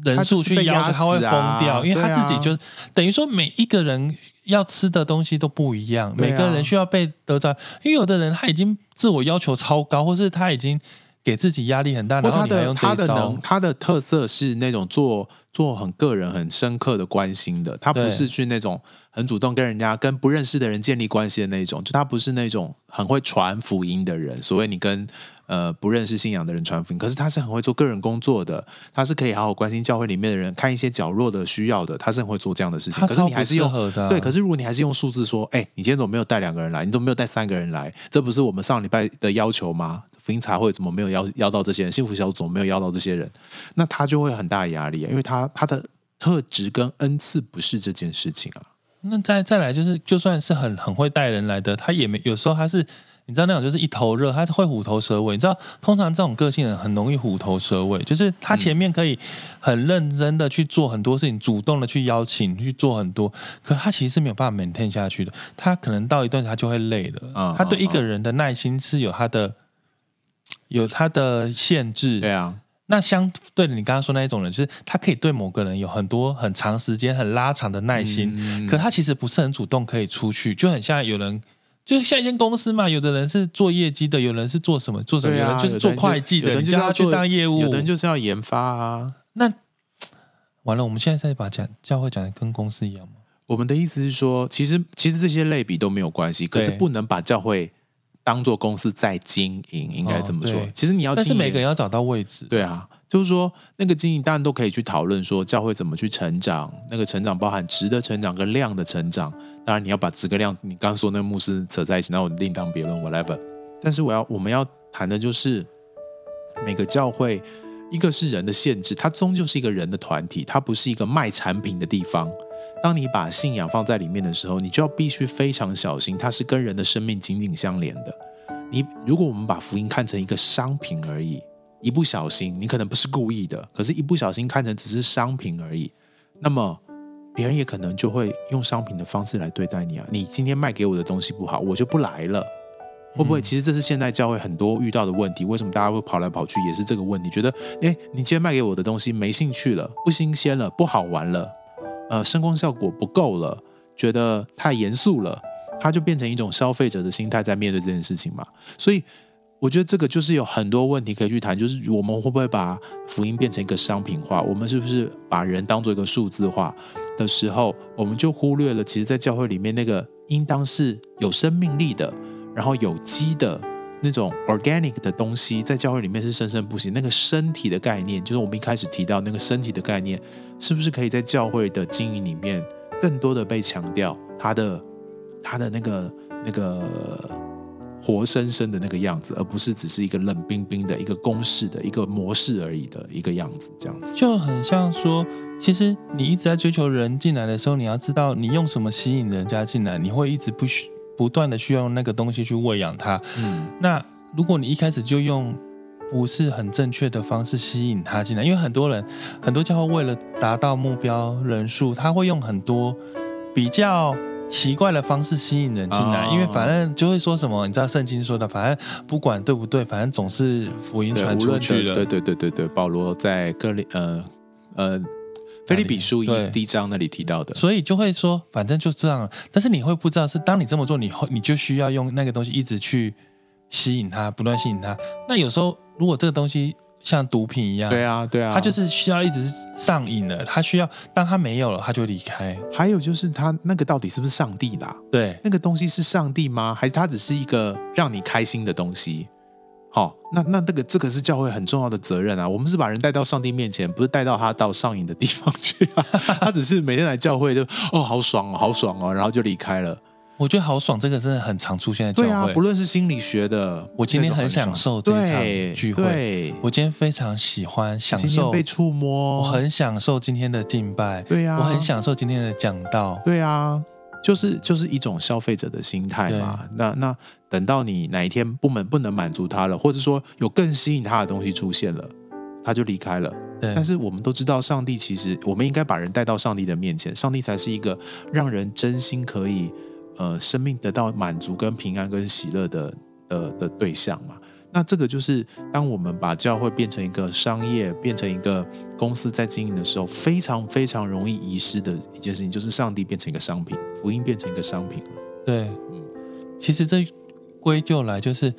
人数去要求，他会疯掉，因为他自己就等于说每一个人要吃的东西都不一样，每个人需要被得到，因为有的人他已经自我要求超高，或是他已经给自己压力很大，然后你还用这一招，他的他的能，他的特色是那种做做很个人、很深刻的关心的，他不是去那种。很主动跟人家跟不认识的人建立关系的那种，就他不是那种很会传福音的人。所谓你跟呃不认识信仰的人传福音，可是他是很会做个人工作的，他是可以好好关心教会里面的人，看一些角落的需要的，他是很会做这样的事情。可是你还是用对，可是如果你还是用数字说，哎、欸，你今天怎么没有带两个人来？你怎么没有带三个人来？这不是我们上礼拜的要求吗？福音茶会怎么没有邀邀到这些人？幸福小组没有邀到这些人？那他就会很大压力，因为他他的特质跟恩赐不是这件事情啊。那再再来就是，就算是很很会带人来的，他也没有时候他是，你知道那种就是一头热，他会虎头蛇尾。你知道，通常这种个性人很容易虎头蛇尾，就是他前面可以很认真的去做很多事情，主动的去邀请去做很多，可他其实是没有办法 maintain 下去的。他可能到一段他就会累了。他对一个人的耐心是有他的有他的限制。对啊。那相对的，你刚刚说那一种人，就是他可以对某个人有很多很长时间、很拉长的耐心，嗯、可他其实不是很主动可以出去，就很像有人，就像一间公司嘛，有的人是做业绩的，有人是做什么做什么，啊、有人就是做会计的，有人就是要去当业务，有人就是要研发啊。那完了，我们现在在把讲教会讲的跟公司一样吗？我们的意思是说，其实其实这些类比都没有关系，可是不能把教会。当做公司在经营，应该怎么说。哦、其实你要，但是每个人要找到位置。对啊，就是说那个经营，当然都可以去讨论说教会怎么去成长。那个成长包含质的成长跟量的成长。当然你要把质跟量，你刚刚说那个牧师扯在一起，那我另当别论，whatever。但是我要我们要谈的就是每个教会，一个是人的限制，它终究是一个人的团体，它不是一个卖产品的地方。当你把信仰放在里面的时候，你就要必须非常小心，它是跟人的生命紧紧相连的。你如果我们把福音看成一个商品而已，一不小心，你可能不是故意的，可是一不小心看成只是商品而已，那么别人也可能就会用商品的方式来对待你啊。你今天卖给我的东西不好，我就不来了，会不会？其实这是现代教会很多遇到的问题。为什么大家会跑来跑去，也是这个问题，觉得诶，你今天卖给我的东西没兴趣了，不新鲜了，不好玩了。呃，声光效果不够了，觉得太严肃了，它就变成一种消费者的心态在面对这件事情嘛。所以我觉得这个就是有很多问题可以去谈，就是我们会不会把福音变成一个商品化？我们是不是把人当做一个数字化的时候，我们就忽略了其实，在教会里面那个应当是有生命力的，然后有机的，那种 organic 的东西在教会里面是生生不息。那个身体的概念，就是我们一开始提到那个身体的概念，是不是可以在教会的经营里面更多的被强调？它的它的那个那个活生生的那个样子，而不是只是一个冷冰冰的一个公式的一个模式而已的一个样子，这样子就很像说，其实你一直在追求人进来的时候，你要知道你用什么吸引人家进来，你会一直不需。不断的需要用那个东西去喂养他。嗯，那如果你一开始就用不是很正确的方式吸引他进来，因为很多人很多教会为了达到目标人数，他会用很多比较奇怪的方式吸引人进来，哦、因为反正就会说什么，你知道圣经说的，反正不管对不对，反正总是福音传出去了。对对对对对，保罗在哥林呃呃。菲利比书一第一章那里提到的，所以就会说，反正就这样。但是你会不知道，是当你这么做，你会你就需要用那个东西一直去吸引他，不断吸引他。那有时候如果这个东西像毒品一样，对啊，对啊，他就是需要一直上瘾了。他需要，当他没有了，他就离开。还有就是，他那个到底是不是上帝啦啊？对，那个东西是上帝吗？还是他只是一个让你开心的东西？好，那那这个这个是教会很重要的责任啊！我们是把人带到上帝面前，不是带到他到上瘾的地方去啊。他只是每天来教会就哦，好爽哦，好爽哦，然后就离开了。我觉得好爽，这个真的很常出现在教会。对啊，不论是心理学的，我今天很享受这场聚会。我今天非常喜欢享受被触摸，我很享受今天的敬拜。对呀，我很享受今天的讲道。对啊。就是就是一种消费者的心态嘛。那那等到你哪一天不能不能满足他了，或者说有更吸引他的东西出现了，他就离开了。但是我们都知道，上帝其实我们应该把人带到上帝的面前，上帝才是一个让人真心可以呃生命得到满足跟平安跟喜乐的的的对象嘛。那这个就是，当我们把教会变成一个商业，变成一个公司在经营的时候，非常非常容易遗失的一件事情，就是上帝变成一个商品，福音变成一个商品了。对，嗯，其实这归咎来就是，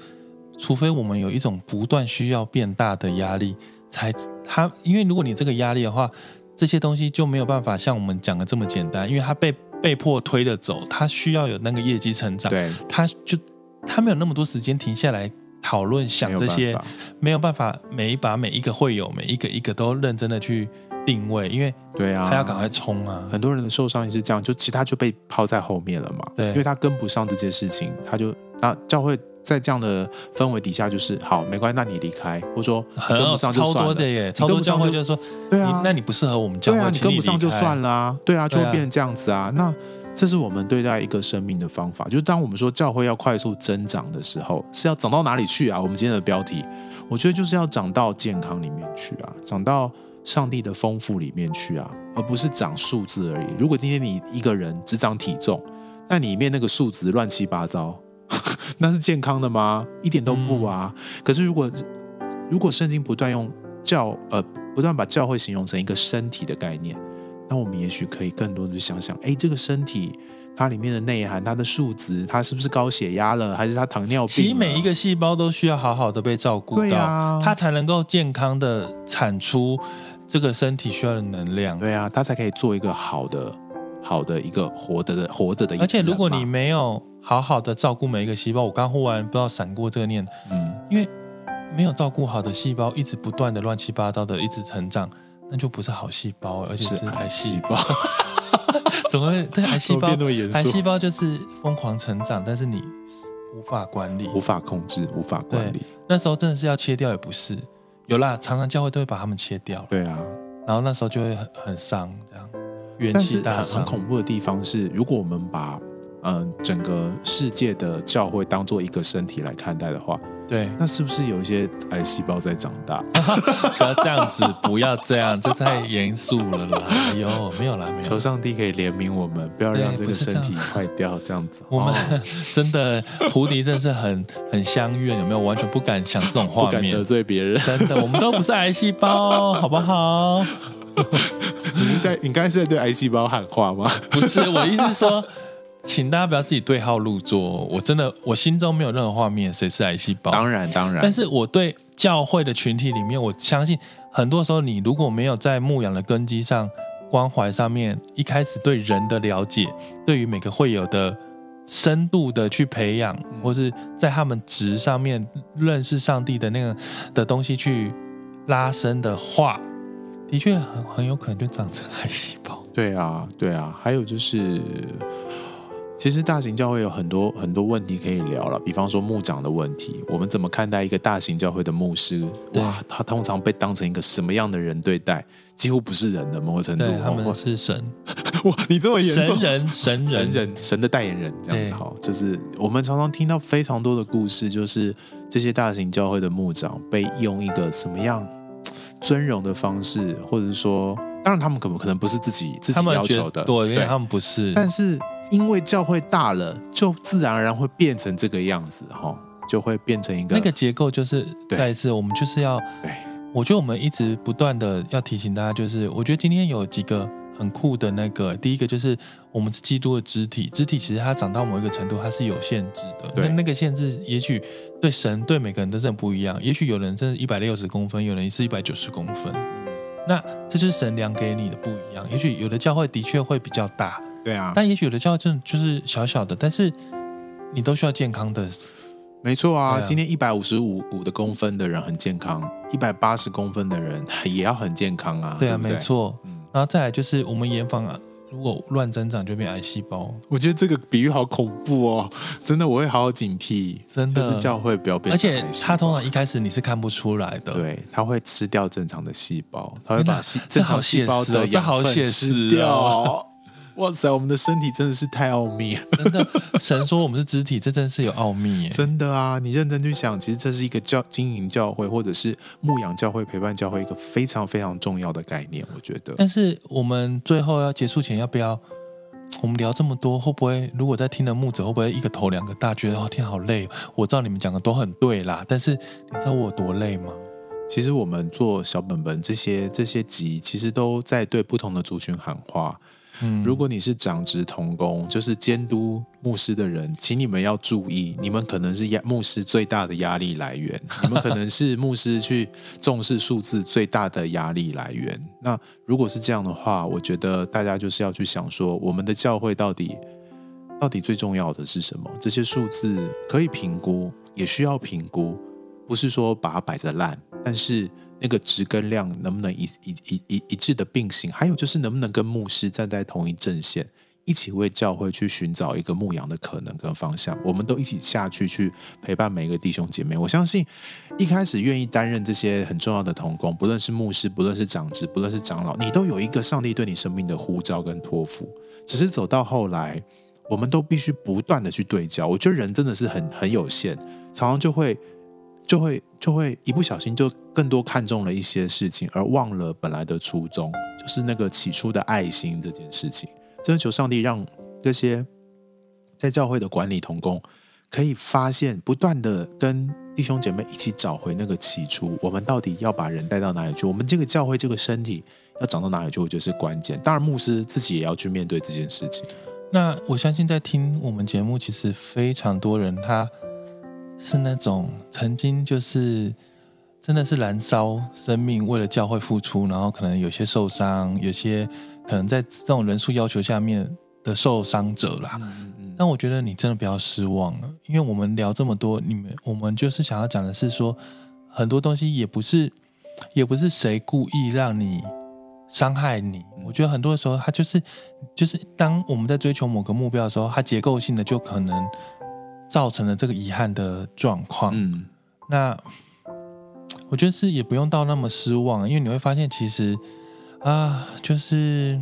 除非我们有一种不断需要变大的压力，才他，因为如果你这个压力的话，这些东西就没有办法像我们讲的这么简单，因为他被被迫推着走，他需要有那个业绩成长，对，他就他没有那么多时间停下来。讨论想这些没有办法，每一把每一个会友每一个一个都认真的去定位，因为对啊，他要赶快冲啊！很多人的受伤也是这样，就其他就被抛在后面了嘛。对，因为他跟不上这件事情，他就那教会在这样的氛围底下，就是好没关系，那你离开，或者说跟不上就算了。超多的耶，超多教会就是说，对啊，那你不适合我们教会，对啊，你跟不上就算了啊，对啊，就会变成这样子啊，那。这是我们对待一个生命的方法，就是当我们说教会要快速增长的时候，是要长到哪里去啊？我们今天的标题，我觉得就是要长到健康里面去啊，长到上帝的丰富里面去啊，而不是长数字而已。如果今天你一个人只长体重，那里面那个数值乱七八糟，那是健康的吗？一点都不啊。嗯、可是如果如果圣经不断用教呃不断把教会形容成一个身体的概念。那我们也许可以更多的去想想，哎，这个身体它里面的内涵，它的数值，它是不是高血压了，还是它糖尿病？其实每一个细胞都需要好好的被照顾到，它才能够健康的产出这个身体需要的能量。对啊，它才可以做一个好的、好的一个活着的、活着的。而且如果你没有好好的照顾每一个细胞，我刚忽然不知道闪过这个念，嗯，因为没有照顾好的细胞，一直不断的乱七八糟的一直成长。那就不是好细胞，而且是癌细胞。怎么会？对，癌细胞，癌细胞就是疯狂成长，但是你无法管理，无法控制，无法管理。那时候真的是要切掉，也不是有啦，常常教会都会把它们切掉。对啊，然后那时候就会很很伤，这样元气大伤。但是很恐怖的地方是，如果我们把嗯、呃、整个世界的教会当做一个身体来看待的话。对，那是不是有一些癌细胞在长大？不要这样子，不要这样，这太严肃了啦！哎呦，没有啦，没有。求上帝可以怜悯我们，不要让这个身体坏掉，这样子。我们 真的胡迪真的是很很相怨，有没有？完全不敢想这种画面，不敢得罪别人。真的，我们都不是癌细胞，好不好？你是在你刚才是在对癌细胞喊话吗？不是，我意思是说。请大家不要自己对号入座，我真的我心中没有任何画面，谁是癌细胞？当然当然。但是我对教会的群体里面，我相信很多时候你如果没有在牧养的根基上、关怀上面，一开始对人的了解，对于每个会友的深度的去培养，或是在他们值上面认识上帝的那个的东西去拉伸的话，的确很很有可能就长成癌细胞。对啊，对啊，还有就是。其实大型教会有很多很多问题可以聊了，比方说牧长的问题，我们怎么看待一个大型教会的牧师？哇，他通常被当成一个什么样的人对待？几乎不是人的某个程度，对，他们是神。哇，你这么严重？神人，神人，神人，神的代言人，这样子好。就是我们常常听到非常多的故事，就是这些大型教会的牧长被用一个什么样尊荣的方式，或者是说，当然他们可可能不是自己自己要求的，对，因为他们不是，但是。因为教会大了，就自然而然会变成这个样子，哈，就会变成一个那个结构，就是再一次，我们就是要，对，我觉得我们一直不断的要提醒大家，就是我觉得今天有几个很酷的那个，第一个就是我们是基督的肢体，肢体其实它长到某一个程度，它是有限制的，那那个限制也许对神对每个人都是很不一样，也许有人真是一百六十公分，有人是一百九十公分，那这就是神量给你的不一样，也许有的教会的确会比较大。对啊，但也许有的教会真的就是小小的，但是你都需要健康的。没错啊，啊今天一百五十五五的公分的人很健康，一百八十公分的人也要很健康啊。对啊，对对没错。然后再来就是我们严防啊，如果乱增长就变癌细胞。我觉得这个比喻好恐怖哦，真的我会好好警惕。真的，就是教会不要变。而且它通常一开始你是看不出来的，对，它会吃掉正常的细胞，它会把细正常细胞的养分吃掉。哇塞，我们的身体真的是太奥秘了。真的，神说我们是肢体，这真是有奥秘耶。真的啊，你认真去想，其实这是一个教经营教会，或者是牧养教会、陪伴教会一个非常非常重要的概念。我觉得。但是我们最后要结束前，要不要我们聊这么多？会不会如果在听的牧者会不会一个头两个大，觉得哦天好累？我知道你们讲的都很对啦，但是你知道我有多累吗？其实我们做小本本这些这些集，其实都在对不同的族群喊话。嗯，如果你是长职同工，就是监督牧师的人，请你们要注意，你们可能是压牧师最大的压力来源，你们可能是牧师去重视数字最大的压力来源。那如果是这样的话，我觉得大家就是要去想说，我们的教会到底到底最重要的是什么？这些数字可以评估，也需要评估，不是说把它摆着烂，但是。那个值跟量能不能一一一一一致的并行？还有就是能不能跟牧师站在同一阵线，一起为教会去寻找一个牧养的可能跟方向？我们都一起下去去陪伴每一个弟兄姐妹。我相信一开始愿意担任这些很重要的同工，不论是牧师，不论是长子，不论是长老，你都有一个上帝对你生命的呼召跟托付。只是走到后来，我们都必须不断的去对焦。我觉得人真的是很很有限，常常就会。就会就会一不小心就更多看重了一些事情，而忘了本来的初衷，就是那个起初的爱心这件事情。真的求上帝让这些在教会的管理同工可以发现，不断的跟弟兄姐妹一起找回那个起初。我们到底要把人带到哪里去？我们这个教会这个身体要长到哪里去？我觉得是关键。当然，牧师自己也要去面对这件事情。那我相信在听我们节目，其实非常多人他。是那种曾经就是真的是燃烧生命，为了教会付出，然后可能有些受伤，有些可能在这种人数要求下面的受伤者啦。嗯嗯。但我觉得你真的不要失望了，因为我们聊这么多，你们我们就是想要讲的是说，很多东西也不是也不是谁故意让你伤害你。我觉得很多的时候，他就是就是当我们在追求某个目标的时候，它结构性的就可能。造成了这个遗憾的状况。嗯，那我觉得是也不用到那么失望，因为你会发现，其实啊，就是，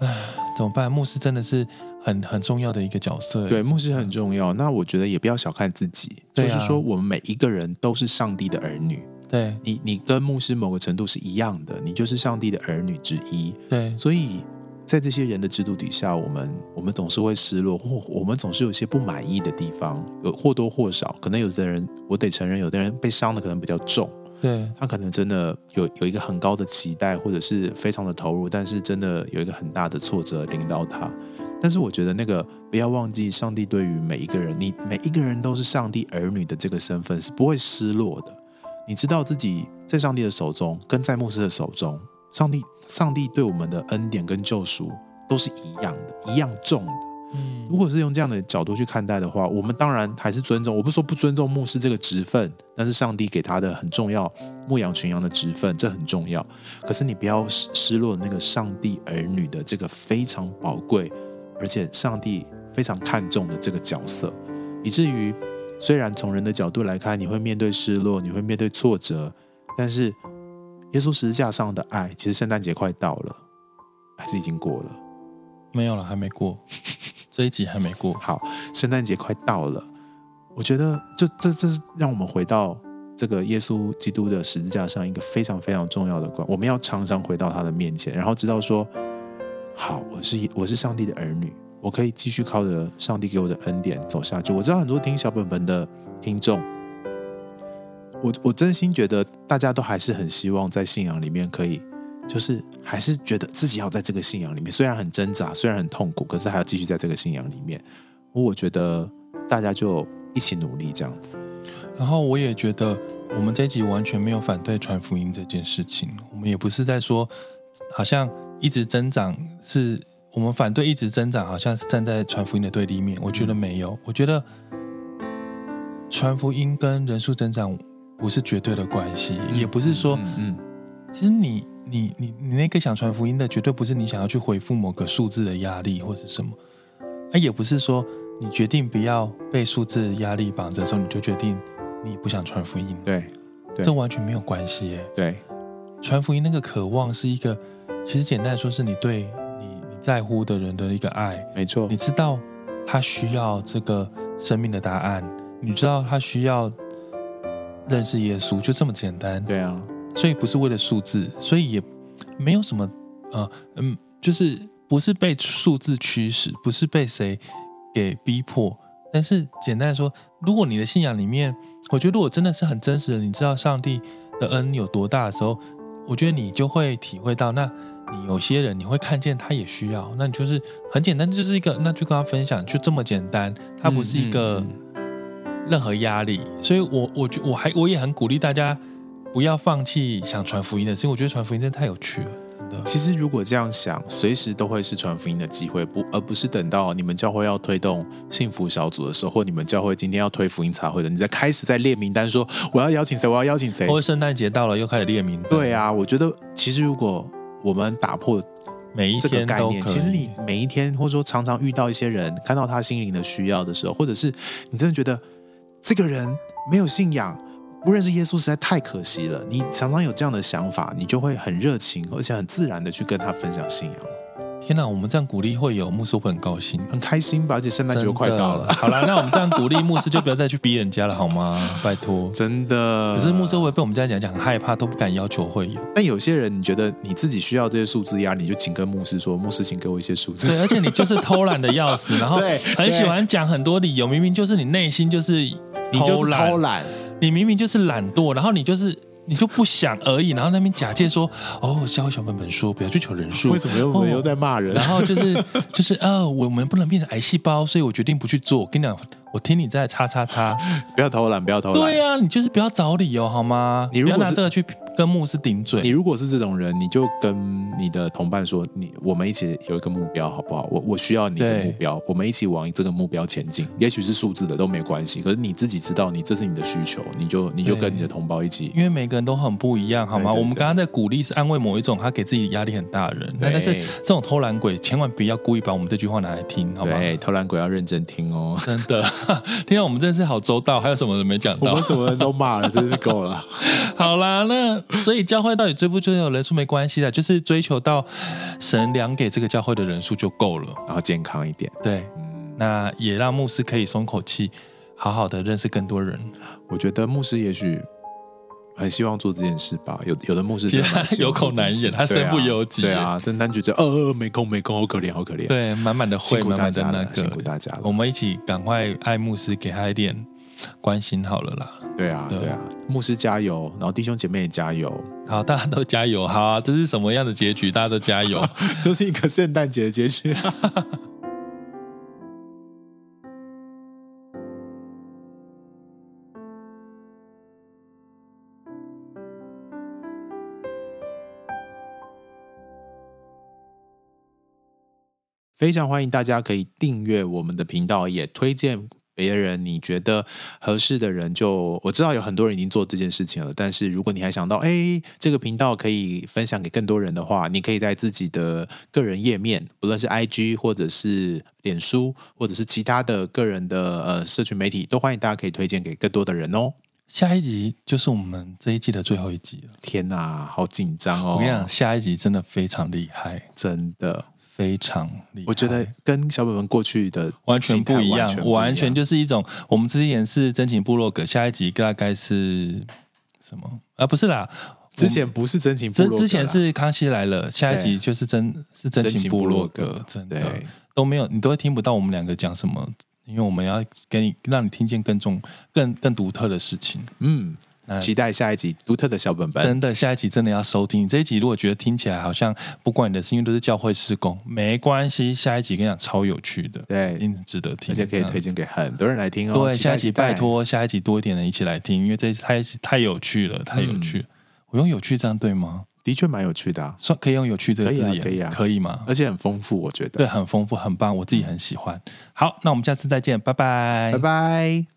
唉，怎么办？牧师真的是很很重要的一个角色。对，牧师很重要。那我觉得也不要小看自己，啊，就是说，我们每一个人都是上帝的儿女。对，你，你跟牧师某个程度是一样的，你就是上帝的儿女之一。对，所以。在这些人的制度底下，我们我们总是会失落，或我们总是有些不满意的地方，有或多或少。可能有的人，我得承认，有的人被伤的可能比较重。对，他可能真的有有一个很高的期待，或者是非常的投入，但是真的有一个很大的挫折领导他。但是我觉得那个不要忘记，上帝对于每一个人，你每一个人都是上帝儿女的这个身份是不会失落的。你知道自己在上帝的手中，跟在牧师的手中。上帝，上帝对我们的恩典跟救赎都是一样的，一样重的。嗯，如果是用这样的角度去看待的话，我们当然还是尊重。我不是说不尊重牧师这个职分，但是上帝给他的很重要，牧羊群羊的职分，这很重要。可是你不要失失落那个上帝儿女的这个非常宝贵，而且上帝非常看重的这个角色，以至于虽然从人的角度来看，你会面对失落，你会面对挫折，但是耶稣十字架上的爱，其实圣诞节快到了，还是已经过了？没有了，还没过，这一集还没过。好，圣诞节快到了，我觉得这这这是让我们回到这个耶稣基督的十字架上一个非常非常重要的关，我们要常常回到他的面前，然后知道说，好，我是我是上帝的儿女，我可以继续靠着上帝给我的恩典走下去。我知道很多听小本本的听众，我我真心觉得大家都还是很希望在信仰里面可以。就是还是觉得自己要在这个信仰里面，虽然很挣扎，虽然很痛苦，可是还要继续在这个信仰里面。我觉得大家就一起努力这样子。然后我也觉得我们这一集完全没有反对传福音这件事情，我们也不是在说好像一直增长是我们反对一直增长，好像是站在传福音的对立面。我觉得没有，我觉得传福音跟人数增长不是绝对的关系，嗯、也不是说嗯，嗯，其实你。你你你那个想传福音的，绝对不是你想要去回复某个数字的压力或者什么，啊，也不是说你决定不要被数字压力绑着的时候，你就决定你不想传福音。对，对，这完全没有关系耶。对，传福音那个渴望是一个，其实简单来说是你对你你在乎的人的一个爱。没错，你知道他需要这个生命的答案，你知道他需要认识耶稣，就这么简单。对啊。所以不是为了数字，所以也没有什么，呃，嗯，就是不是被数字驱使，不是被谁给逼迫。但是简单来说，如果你的信仰里面，我觉得如果真的是很真实的，你知道上帝的恩有多大的时候，我觉得你就会体会到，那你有些人你会看见他也需要，那你就是很简单，就是一个，那就跟他分享，就这么简单，他不是一个任何压力。所以我我觉我还我也很鼓励大家。不要放弃想传福音的事情，我觉得传福音真的太有趣了，真的。其实如果这样想，随时都会是传福音的机会，不，而不是等到你们教会要推动幸福小组的时候，或你们教会今天要推福音茶会的，你在开始在列名单说我要邀请谁，我要邀请谁。或者圣诞节到了又开始列名单。对啊，我觉得其实如果我们打破每一天概念，其实你每一天或者说常常遇到一些人，看到他心灵的需要的时候，或者是你真的觉得这个人没有信仰。不认识耶稣实在太可惜了。你常常有这样的想法，你就会很热情，而且很自然的去跟他分享信仰。天哪，我们这样鼓励会有牧师会很高兴，很开心吧？而且圣诞节快到了。好了，那我们这样鼓励牧师就不要再去逼人家了，好吗？拜托，真的。可是牧师会被我们这样讲讲，很害怕，都不敢要求会有。但有些人，你觉得你自己需要这些数字压力，你就请跟牧师说，牧师请给我一些数字。对，而且你就是偷懒的要死，然后 很喜欢讲很多理由，明明就是你内心就是你就是偷懒。你明明就是懒惰，然后你就是你就不想而已，然后那边假借说哦，教会小本本书不要追求人数，为什么又、哦、又在骂人？然后就是就是啊，我们不能变成癌细胞，所以我决定不去做。我跟你讲。我听你在叉叉叉，不要偷懒，不要偷懒。对呀、啊，你就是不要找理由好吗？你如果不要拿这个去跟牧师顶嘴。你如果是这种人，你就跟你的同伴说，你我们一起有一个目标，好不好？我我需要你的目标，我们一起往这个目标前进。也许是数字的都没关系，可是你自己知道，你这是你的需求，你就你就跟你的同胞一起。因为每个人都很不一样，好吗？我们刚刚在鼓励是安慰某一种他给自己压力很大的人，但是这种偷懒鬼千万不要故意把我们这句话拿来听，好吗？对，偷懒鬼要认真听哦，真的。听到我们这。真是好周到，还有什么人没讲到？我们什么人都骂了，真是够了。好啦，那所以教会到底追不追求人数没关系的，就是追求到神量给这个教会的人数就够了，然后健康一点。对，嗯，那也让牧师可以松口气，好好的认识更多人。我觉得牧师也许很希望做这件事吧。有有的牧师他 有口难言，他身不由己。对啊，但他觉得呃没空没空，好可怜好可怜。对，满满的会，满满的那个，辛苦大家了。我们一起赶快爱牧师，给他一点关心好了啦。对啊，对啊，牧师加油，然后弟兄姐妹也加油。好，大家都加油。好啊，这是什么样的结局？大家都加油，这是一个圣诞节的结局。非常欢迎大家可以订阅我们的频道，也推荐。别人你觉得合适的人就，就我知道有很多人已经做这件事情了。但是如果你还想到，哎，这个频道可以分享给更多人的话，你可以在自己的个人页面，不论是 IG 或者是脸书，或者是其他的个人的呃社群媒体，都欢迎大家可以推荐给更多的人哦。下一集就是我们这一季的最后一集了。天哪，好紧张哦！我跟你讲，下一集真的非常厉害，真的。非常厉害，我觉得跟小本本过去的完全不一样，完全，完全就是一种。我们之前是真情部落格，下一集大概是什么？啊，不是啦，之前不是真情部落格，之前是康熙来了，下一集就是真是真情部落格，真的都没有，你都会听不到我们两个讲什么，因为我们要给你让你听见更重、更更独特的事情。嗯。期待下一集独特的小本本，真的下一集真的要收听。这一集如果觉得听起来好像不管你的事，因为都是教会施工，没关系。下一集跟你讲超有趣的，对，一定值得听，而且可以推荐给很多人来听哦。对，下一集拜托下一集多一点人一起来听，因为这太太有趣了，太有趣我用有趣这样对吗？的确蛮有趣的、啊，算可以用有趣这个字眼，可以啊，可以啊，可以吗？而且很丰富，我觉得对，很丰富，很棒，我自己很喜欢。好，那我们下次再见，拜拜，拜拜。